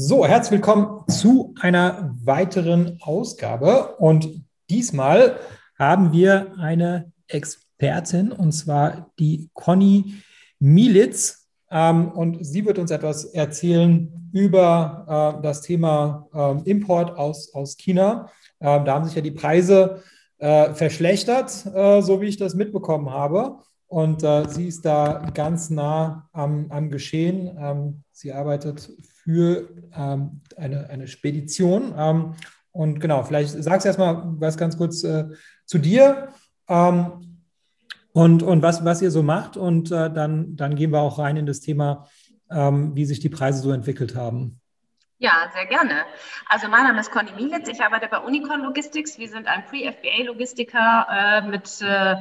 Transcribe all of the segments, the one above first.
So, herzlich willkommen zu einer weiteren Ausgabe. Und diesmal haben wir eine Expertin, und zwar die Conny Mielitz. Ähm, und sie wird uns etwas erzählen über äh, das Thema äh, Import aus, aus China. Ähm, da haben sich ja die Preise äh, verschlechtert, äh, so wie ich das mitbekommen habe. Und äh, sie ist da ganz nah am, am Geschehen. Ähm, sie arbeitet für ähm, eine, eine Spedition. Ähm, und genau, vielleicht sagst du erstmal was ganz kurz äh, zu dir ähm, und, und was, was ihr so macht. Und äh, dann, dann gehen wir auch rein in das Thema, ähm, wie sich die Preise so entwickelt haben. Ja, sehr gerne. Also mein Name ist Conny Mielitz, ich arbeite bei Unicon Logistics. Wir sind ein Pre-FBA-Logistiker äh, mit äh,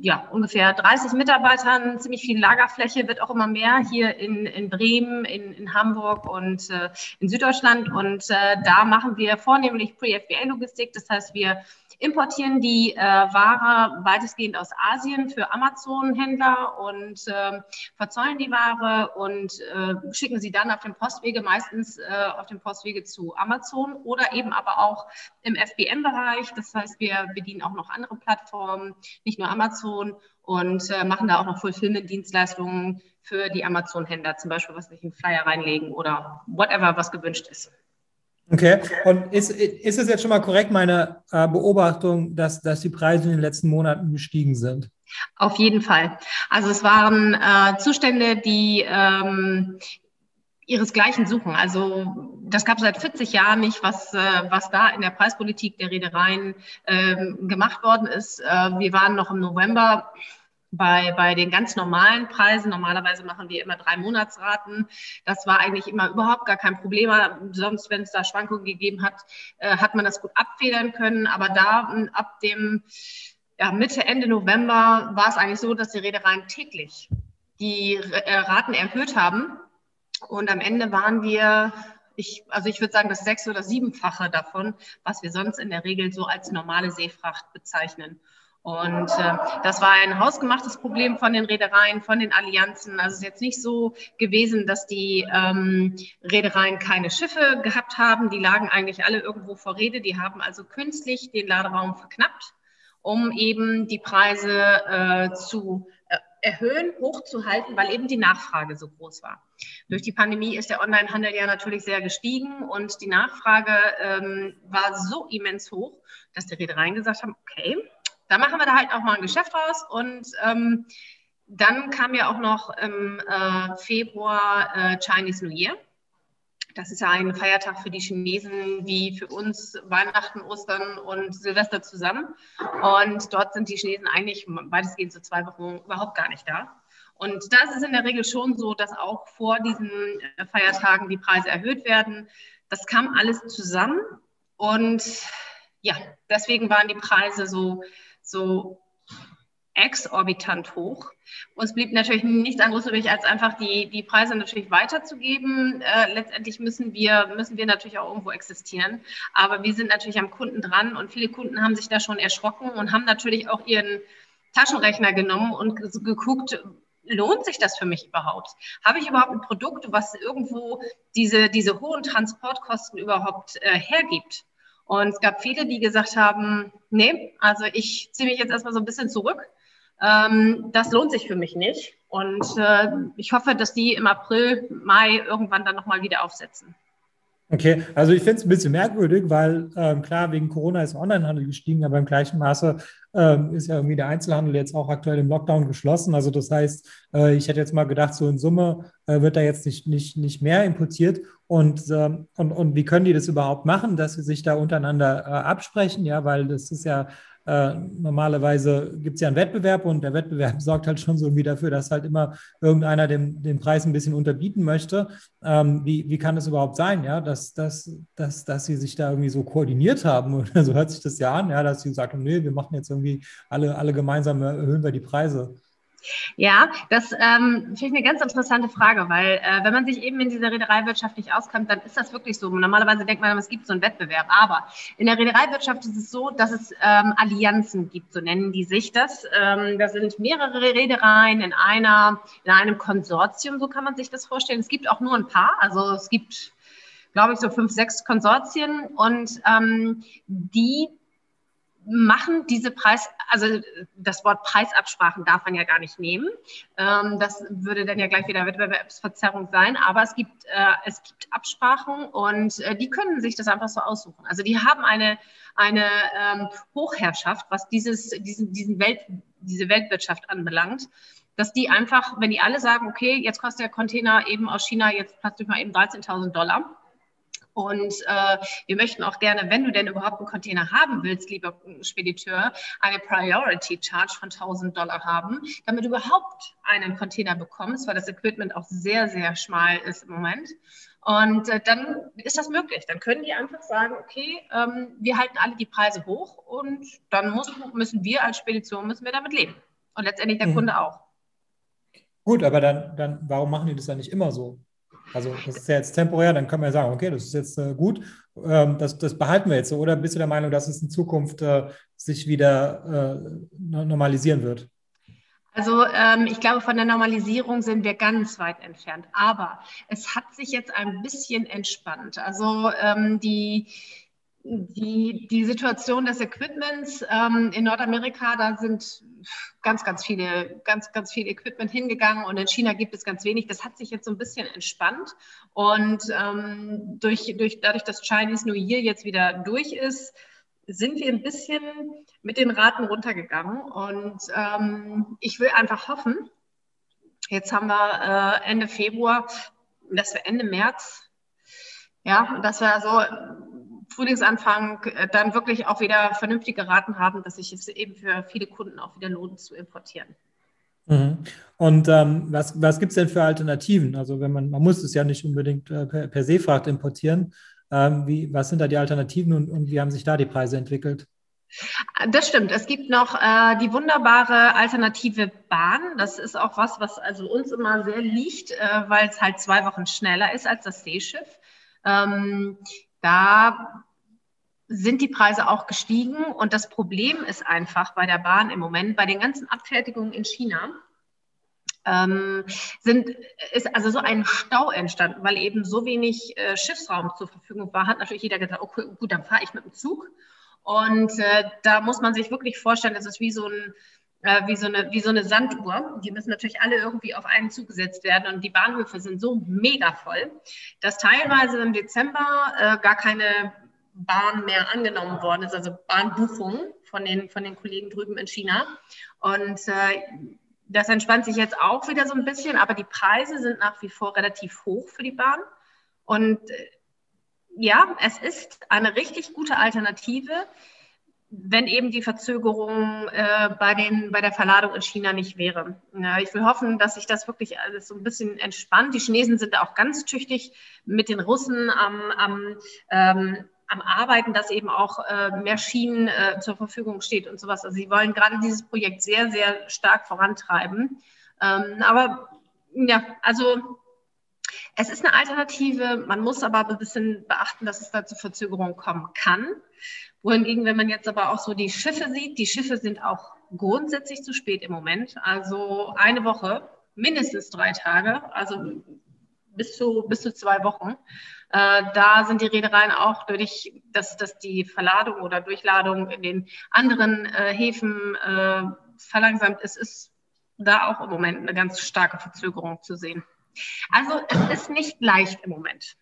ja, ungefähr 30 Mitarbeitern, ziemlich viel Lagerfläche, wird auch immer mehr hier in, in Bremen, in, in Hamburg und äh, in Süddeutschland. Und äh, da machen wir vornehmlich Pre-FBA-Logistik, das heißt, wir importieren die äh, Ware weitestgehend aus Asien für Amazon-Händler und äh, verzollen die Ware und äh, schicken sie dann auf dem Postwege, meistens äh, auf dem Postwege zu Amazon oder eben aber auch im FBM-Bereich. Das heißt, wir bedienen auch noch andere Plattformen, nicht nur Amazon und äh, machen da auch noch Fulfillment-Dienstleistungen für die Amazon-Händler, zum Beispiel was wir in Flyer reinlegen oder whatever, was gewünscht ist. Okay, und ist, ist es jetzt schon mal korrekt, meine äh, Beobachtung, dass, dass die Preise in den letzten Monaten gestiegen sind? Auf jeden Fall. Also es waren äh, Zustände, die ähm, ihresgleichen suchen. Also das gab es seit 40 Jahren nicht, was, äh, was da in der Preispolitik der Reedereien ähm, gemacht worden ist. Äh, wir waren noch im November bei, bei den ganz normalen Preisen, normalerweise machen wir immer drei Monatsraten. Das war eigentlich immer überhaupt gar kein Problem. Sonst, wenn es da Schwankungen gegeben hat, äh, hat man das gut abfedern können. Aber da ab dem ja, Mitte, Ende November war es eigentlich so, dass die Reedereien täglich die äh, Raten erhöht haben. Und am Ende waren wir ich, also ich würde sagen, das sechs- oder siebenfache davon, was wir sonst in der Regel so als normale Seefracht bezeichnen. Und äh, das war ein hausgemachtes Problem von den Reedereien, von den Allianzen. Also es ist jetzt nicht so gewesen, dass die ähm, Reedereien keine Schiffe gehabt haben. Die lagen eigentlich alle irgendwo vor Rede. Die haben also künstlich den Laderaum verknappt, um eben die Preise äh, zu äh, erhöhen, hochzuhalten, weil eben die Nachfrage so groß war. Durch die Pandemie ist der Onlinehandel ja natürlich sehr gestiegen und die Nachfrage ähm, war so immens hoch, dass die Reedereien gesagt haben, okay, da machen wir da halt auch mal ein Geschäft raus. Und ähm, dann kam ja auch noch im äh, Februar äh, Chinese New Year. Das ist ja ein Feiertag für die Chinesen wie für uns Weihnachten, Ostern und Silvester zusammen. Und dort sind die Chinesen eigentlich weitestgehend so zwei Wochen überhaupt gar nicht da. Und das ist in der Regel schon so, dass auch vor diesen äh, Feiertagen die Preise erhöht werden. Das kam alles zusammen. Und ja, deswegen waren die Preise so so exorbitant hoch. Uns blieb natürlich nichts anderes übrig, als einfach die, die Preise natürlich weiterzugeben. Äh, letztendlich müssen wir, müssen wir natürlich auch irgendwo existieren. Aber wir sind natürlich am Kunden dran und viele Kunden haben sich da schon erschrocken und haben natürlich auch ihren Taschenrechner genommen und geguckt, lohnt sich das für mich überhaupt? Habe ich überhaupt ein Produkt, was irgendwo diese, diese hohen Transportkosten überhaupt äh, hergibt? Und es gab viele, die gesagt haben, nee, also ich ziehe mich jetzt erstmal so ein bisschen zurück. Ähm, das lohnt sich für mich nicht. Und äh, ich hoffe, dass die im April, Mai irgendwann dann nochmal wieder aufsetzen. Okay, also ich finde es ein bisschen merkwürdig, weil ähm, klar, wegen Corona ist Onlinehandel gestiegen, aber im gleichen Maße ähm, ist ja irgendwie der Einzelhandel jetzt auch aktuell im Lockdown geschlossen. Also das heißt, äh, ich hätte jetzt mal gedacht, so in Summe äh, wird da jetzt nicht, nicht, nicht mehr importiert. Und, ähm, und, und wie können die das überhaupt machen, dass sie sich da untereinander äh, absprechen? Ja, weil das ist ja äh, normalerweise gibt es ja einen Wettbewerb und der Wettbewerb sorgt halt schon so irgendwie dafür, dass halt immer irgendeiner den, den Preis ein bisschen unterbieten möchte. Ähm, wie, wie kann es überhaupt sein, ja, dass, dass, dass, dass sie sich da irgendwie so koordiniert haben? Oder so hört sich das ja an, ja, dass sie gesagt haben, nee, wir machen jetzt irgendwie alle, alle gemeinsam erhöhen wir die Preise. Ja, das ähm, finde ich eine ganz interessante Frage, weil äh, wenn man sich eben in dieser Reedereiwirtschaft nicht auskennt, dann ist das wirklich so. Normalerweise denkt man, es gibt so einen Wettbewerb, aber in der Reedereiwirtschaft ist es so, dass es ähm, Allianzen gibt, so nennen die sich das. Ähm, da sind mehrere Reedereien in einer, in einem Konsortium, so kann man sich das vorstellen. Es gibt auch nur ein paar, also es gibt glaube ich, so fünf, sechs Konsortien und ähm, die machen diese Preis, also das Wort Preisabsprachen darf man ja gar nicht nehmen. Ähm, das würde dann ja gleich wieder Wettbewerbsverzerrung sein. Aber es gibt, äh, es gibt Absprachen und äh, die können sich das einfach so aussuchen. Also die haben eine, eine ähm, Hochherrschaft, was dieses, diesen, diesen Welt, diese Weltwirtschaft anbelangt dass die einfach, wenn die alle sagen, okay, jetzt kostet der Container eben aus China jetzt plötzlich mal eben 13.000 Dollar, und äh, wir möchten auch gerne, wenn du denn überhaupt einen Container haben willst, lieber Spediteur, eine Priority Charge von 1000 Dollar haben, damit du überhaupt einen Container bekommst, weil das Equipment auch sehr, sehr schmal ist im Moment. Und äh, dann ist das möglich. Dann können die einfach sagen, okay, ähm, wir halten alle die Preise hoch und dann muss, müssen wir als Spedition müssen wir damit leben. Und letztendlich der mhm. Kunde auch. Gut, aber dann, dann, warum machen die das dann nicht immer so? Also das ist ja jetzt temporär, dann können wir sagen, okay, das ist jetzt äh, gut, ähm, das, das behalten wir jetzt so. Oder bist du der Meinung, dass es in Zukunft äh, sich wieder äh, normalisieren wird? Also ähm, ich glaube, von der Normalisierung sind wir ganz weit entfernt. Aber es hat sich jetzt ein bisschen entspannt. Also ähm, die, die, die Situation des Equipments ähm, in Nordamerika, da sind ganz, ganz viele, ganz, ganz viel Equipment hingegangen und in China gibt es ganz wenig. Das hat sich jetzt so ein bisschen entspannt und ähm, durch, durch, dadurch, dass Chinese New Year jetzt wieder durch ist, sind wir ein bisschen mit den Raten runtergegangen und ähm, ich will einfach hoffen, jetzt haben wir äh, Ende Februar, dass wir Ende März, ja, dass wir so Frühlingsanfang äh, dann wirklich auch wieder vernünftige Raten haben, dass sich es eben für viele Kunden auch wieder lohnt zu importieren. Mhm. Und ähm, was, was gibt es denn für Alternativen? Also wenn man, man muss es ja nicht unbedingt äh, per, per Seefracht importieren. Ähm, wie, was sind da die Alternativen und, und wie haben sich da die Preise entwickelt? Das stimmt. Es gibt noch äh, die wunderbare alternative Bahn. Das ist auch was, was also uns immer sehr liegt, äh, weil es halt zwei Wochen schneller ist als das Seeschiff. Ähm, da sind die Preise auch gestiegen. Und das Problem ist einfach bei der Bahn im Moment, bei den ganzen Abfertigungen in China, ähm, sind, ist also so ein Stau entstanden, weil eben so wenig äh, Schiffsraum zur Verfügung war, hat natürlich jeder gesagt, okay, gut, dann fahre ich mit dem Zug. Und äh, da muss man sich wirklich vorstellen, das ist wie so ein äh, wie, so eine, wie so eine Sanduhr. Die müssen natürlich alle irgendwie auf einen Zug gesetzt werden. Und die Bahnhöfe sind so mega voll, dass teilweise im Dezember äh, gar keine Bahn mehr angenommen worden ist, also Bahnbuchungen von den, von den Kollegen drüben in China. Und äh, das entspannt sich jetzt auch wieder so ein bisschen, aber die Preise sind nach wie vor relativ hoch für die Bahn. Und äh, ja, es ist eine richtig gute Alternative wenn eben die Verzögerung äh, bei, den, bei der Verladung in China nicht wäre. Ja, ich will hoffen, dass sich das wirklich alles so ein bisschen entspannt. Die Chinesen sind auch ganz tüchtig mit den Russen am, am, ähm, am Arbeiten, dass eben auch äh, mehr Schienen äh, zur Verfügung steht und sowas. Also sie wollen gerade dieses Projekt sehr, sehr stark vorantreiben. Ähm, aber ja, also es ist eine Alternative. Man muss aber ein bisschen beachten, dass es da zu Verzögerungen kommen kann. Wohingegen, wenn man jetzt aber auch so die Schiffe sieht, die Schiffe sind auch grundsätzlich zu spät im Moment. Also eine Woche, mindestens drei Tage, also bis zu, bis zu zwei Wochen. Äh, da sind die Reedereien auch durch, dass, dass die Verladung oder Durchladung in den anderen äh, Häfen äh, verlangsamt ist, ist da auch im Moment eine ganz starke Verzögerung zu sehen. Also es ist nicht leicht im Moment.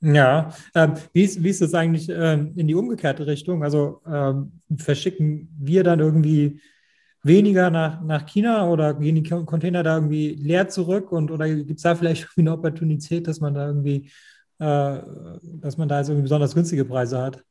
Ja, ähm, wie, ist, wie ist das eigentlich ähm, in die umgekehrte Richtung? Also ähm, verschicken wir dann irgendwie weniger nach, nach China oder gehen die Container da irgendwie leer zurück und oder gibt es da vielleicht eine Opportunität, dass man da irgendwie, äh, dass man da jetzt irgendwie besonders günstige Preise hat?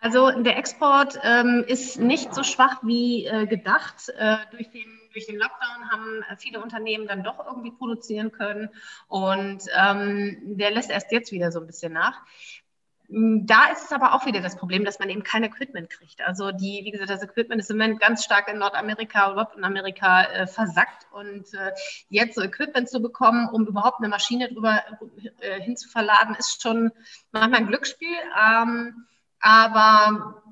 Also der Export ähm, ist nicht so schwach wie äh, gedacht. Äh, durch den durch den Lockdown haben viele Unternehmen dann doch irgendwie produzieren können und ähm, der lässt erst jetzt wieder so ein bisschen nach. Da ist es aber auch wieder das Problem, dass man eben kein Equipment kriegt. Also die, wie gesagt, das Equipment ist im Moment ganz stark in Nordamerika, Europa und Amerika äh, versackt. Und äh, jetzt so Equipment zu bekommen, um überhaupt eine Maschine drüber äh, hinzuverladen, ist schon manchmal ein Glücksspiel. Ähm, aber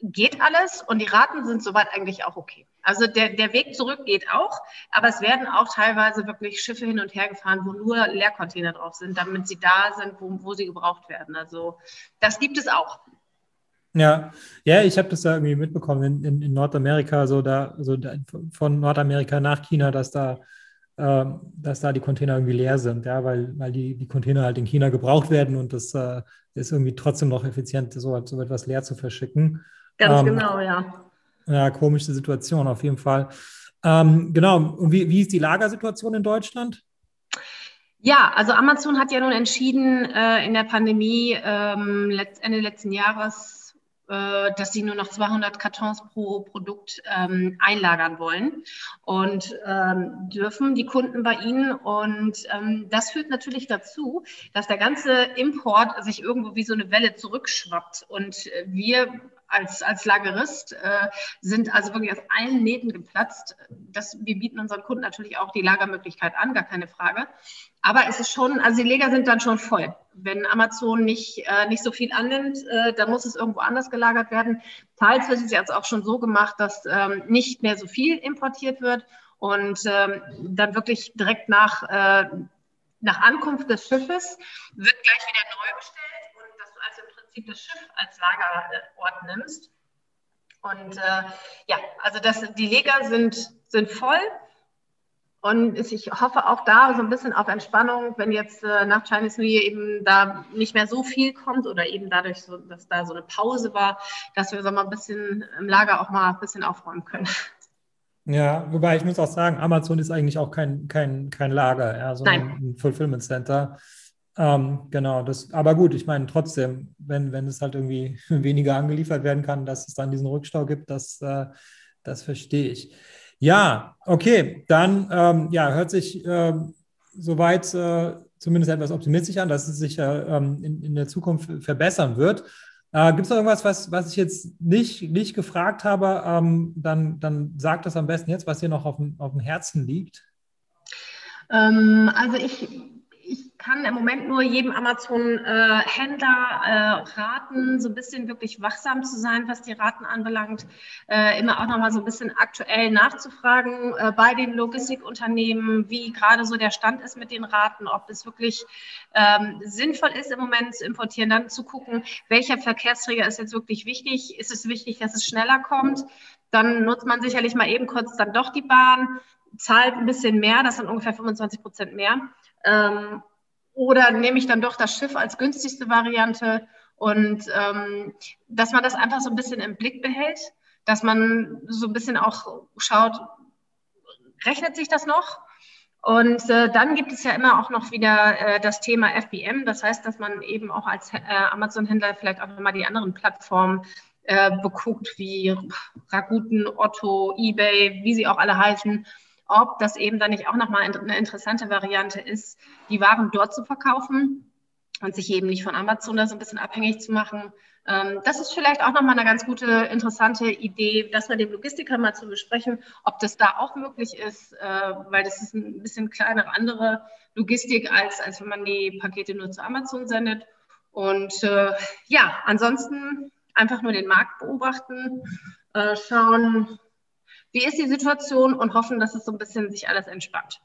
geht alles und die Raten sind soweit eigentlich auch okay. Also der, der Weg zurück geht auch, aber es werden auch teilweise wirklich Schiffe hin und her gefahren, wo nur Leercontainer drauf sind, damit sie da sind, wo, wo sie gebraucht werden. Also das gibt es auch. Ja, ja, ich habe das da irgendwie mitbekommen in, in, in Nordamerika, so da, so da, von Nordamerika nach China, dass da, äh, dass da die Container irgendwie leer sind, ja, weil, weil die, die Container halt in China gebraucht werden und das äh, ist irgendwie trotzdem noch effizient, so, so etwas leer zu verschicken. Ganz ähm, genau, ja. Ja, komische Situation auf jeden Fall. Ähm, genau, und wie, wie ist die Lagersituation in Deutschland? Ja, also Amazon hat ja nun entschieden, äh, in der Pandemie ähm, Ende letzten Jahres dass sie nur noch 200 Kartons pro Produkt ähm, einlagern wollen und ähm, dürfen die Kunden bei ihnen. Und ähm, das führt natürlich dazu, dass der ganze Import sich irgendwo wie so eine Welle zurückschwappt. Und wir als, als Lagerist äh, sind also wirklich aus allen Nähten geplatzt. Das, wir bieten unseren Kunden natürlich auch die Lagermöglichkeit an, gar keine Frage. Aber es ist schon, also die Lager sind dann schon voll. Wenn Amazon nicht, äh, nicht so viel annimmt, äh, dann muss es irgendwo anders gelagert werden. Teils wird es jetzt auch schon so gemacht, dass ähm, nicht mehr so viel importiert wird und ähm, dann wirklich direkt nach, äh, nach Ankunft des Schiffes wird gleich wieder neu bestellt Prinzip das Schiff als Lagerort nimmst. Und äh, ja, also das, die Leger sind, sind voll. Und ich hoffe auch da so ein bisschen auf Entspannung, wenn jetzt äh, nach Chinese New Year eben da nicht mehr so viel kommt oder eben dadurch, so, dass da so eine Pause war, dass wir so mal ein bisschen im Lager auch mal ein bisschen aufräumen können. Ja, wobei ich muss auch sagen, Amazon ist eigentlich auch kein, kein, kein Lager, ja, sondern ein Fulfillment Center. Ähm, genau, das, aber gut, ich meine trotzdem, wenn, wenn es halt irgendwie weniger angeliefert werden kann, dass es dann diesen Rückstau gibt, das, äh, das verstehe ich. Ja, okay, dann ähm, ja, hört sich äh, soweit äh, zumindest etwas optimistisch an, dass es sich ähm, in, in der Zukunft verbessern wird. Äh, Gibt es noch irgendwas, was, was ich jetzt nicht, nicht gefragt habe? Ähm, dann, dann sagt das am besten jetzt, was dir noch auf dem, auf dem Herzen liegt. Ähm, also ich kann im Moment nur jedem Amazon-Händler äh, raten, so ein bisschen wirklich wachsam zu sein, was die Raten anbelangt, äh, immer auch nochmal so ein bisschen aktuell nachzufragen äh, bei den Logistikunternehmen, wie gerade so der Stand ist mit den Raten, ob es wirklich ähm, sinnvoll ist, im Moment zu importieren, dann zu gucken, welcher Verkehrsträger ist jetzt wirklich wichtig, ist es wichtig, dass es schneller kommt, dann nutzt man sicherlich mal eben kurz dann doch die Bahn, zahlt ein bisschen mehr, das sind ungefähr 25 Prozent mehr. Ähm, oder nehme ich dann doch das Schiff als günstigste Variante und ähm, dass man das einfach so ein bisschen im Blick behält, dass man so ein bisschen auch schaut, rechnet sich das noch? Und äh, dann gibt es ja immer auch noch wieder äh, das Thema FBM. Das heißt, dass man eben auch als äh, Amazon-Händler vielleicht auch nochmal die anderen Plattformen äh, beguckt, wie Rakuten, Otto, eBay, wie sie auch alle heißen ob das eben dann nicht auch nochmal eine interessante Variante ist, die Waren dort zu verkaufen und sich eben nicht von Amazon da so ein bisschen abhängig zu machen. Ähm, das ist vielleicht auch nochmal eine ganz gute, interessante Idee, das mit dem Logistiker mal zu besprechen, ob das da auch möglich ist, äh, weil das ist ein bisschen kleinere, andere Logistik, als, als wenn man die Pakete nur zu Amazon sendet. Und äh, ja, ansonsten einfach nur den Markt beobachten, äh, schauen, wie ist die Situation und hoffen, dass es so ein bisschen sich alles entspannt.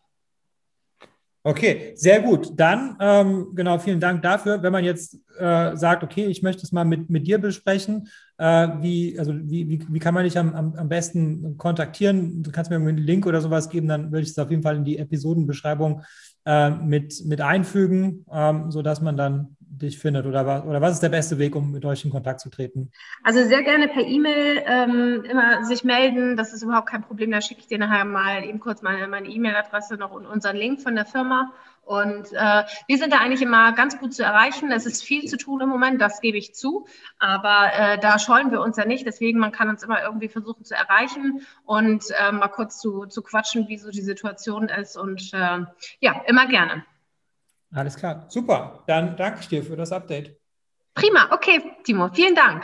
Okay, sehr gut. Dann, ähm, genau, vielen Dank dafür. Wenn man jetzt äh, sagt, okay, ich möchte es mal mit, mit dir besprechen, äh, wie, also wie, wie, wie kann man dich am, am, besten kontaktieren? Du kannst mir einen Link oder sowas geben, dann würde ich es auf jeden Fall in die Episodenbeschreibung äh, mit, mit einfügen, ähm, sodass man dann dich findet? Oder, was, oder was ist der beste Weg, um mit euch in Kontakt zu treten? Also sehr gerne per E-Mail ähm, immer sich melden. Das ist überhaupt kein Problem. Da schicke ich dir nachher mal eben kurz meine E-Mail-Adresse noch und unseren Link von der Firma. Und äh, wir sind da eigentlich immer ganz gut zu erreichen. Es ist viel zu tun im Moment, das gebe ich zu. Aber äh, da scheuen wir uns ja nicht. Deswegen, man kann uns immer irgendwie versuchen zu erreichen und äh, mal kurz zu, zu quatschen, wie so die Situation ist. Und äh, ja, immer gerne. Alles klar, super. Dann danke ich dir für das Update. Prima, okay, Timo, vielen Dank.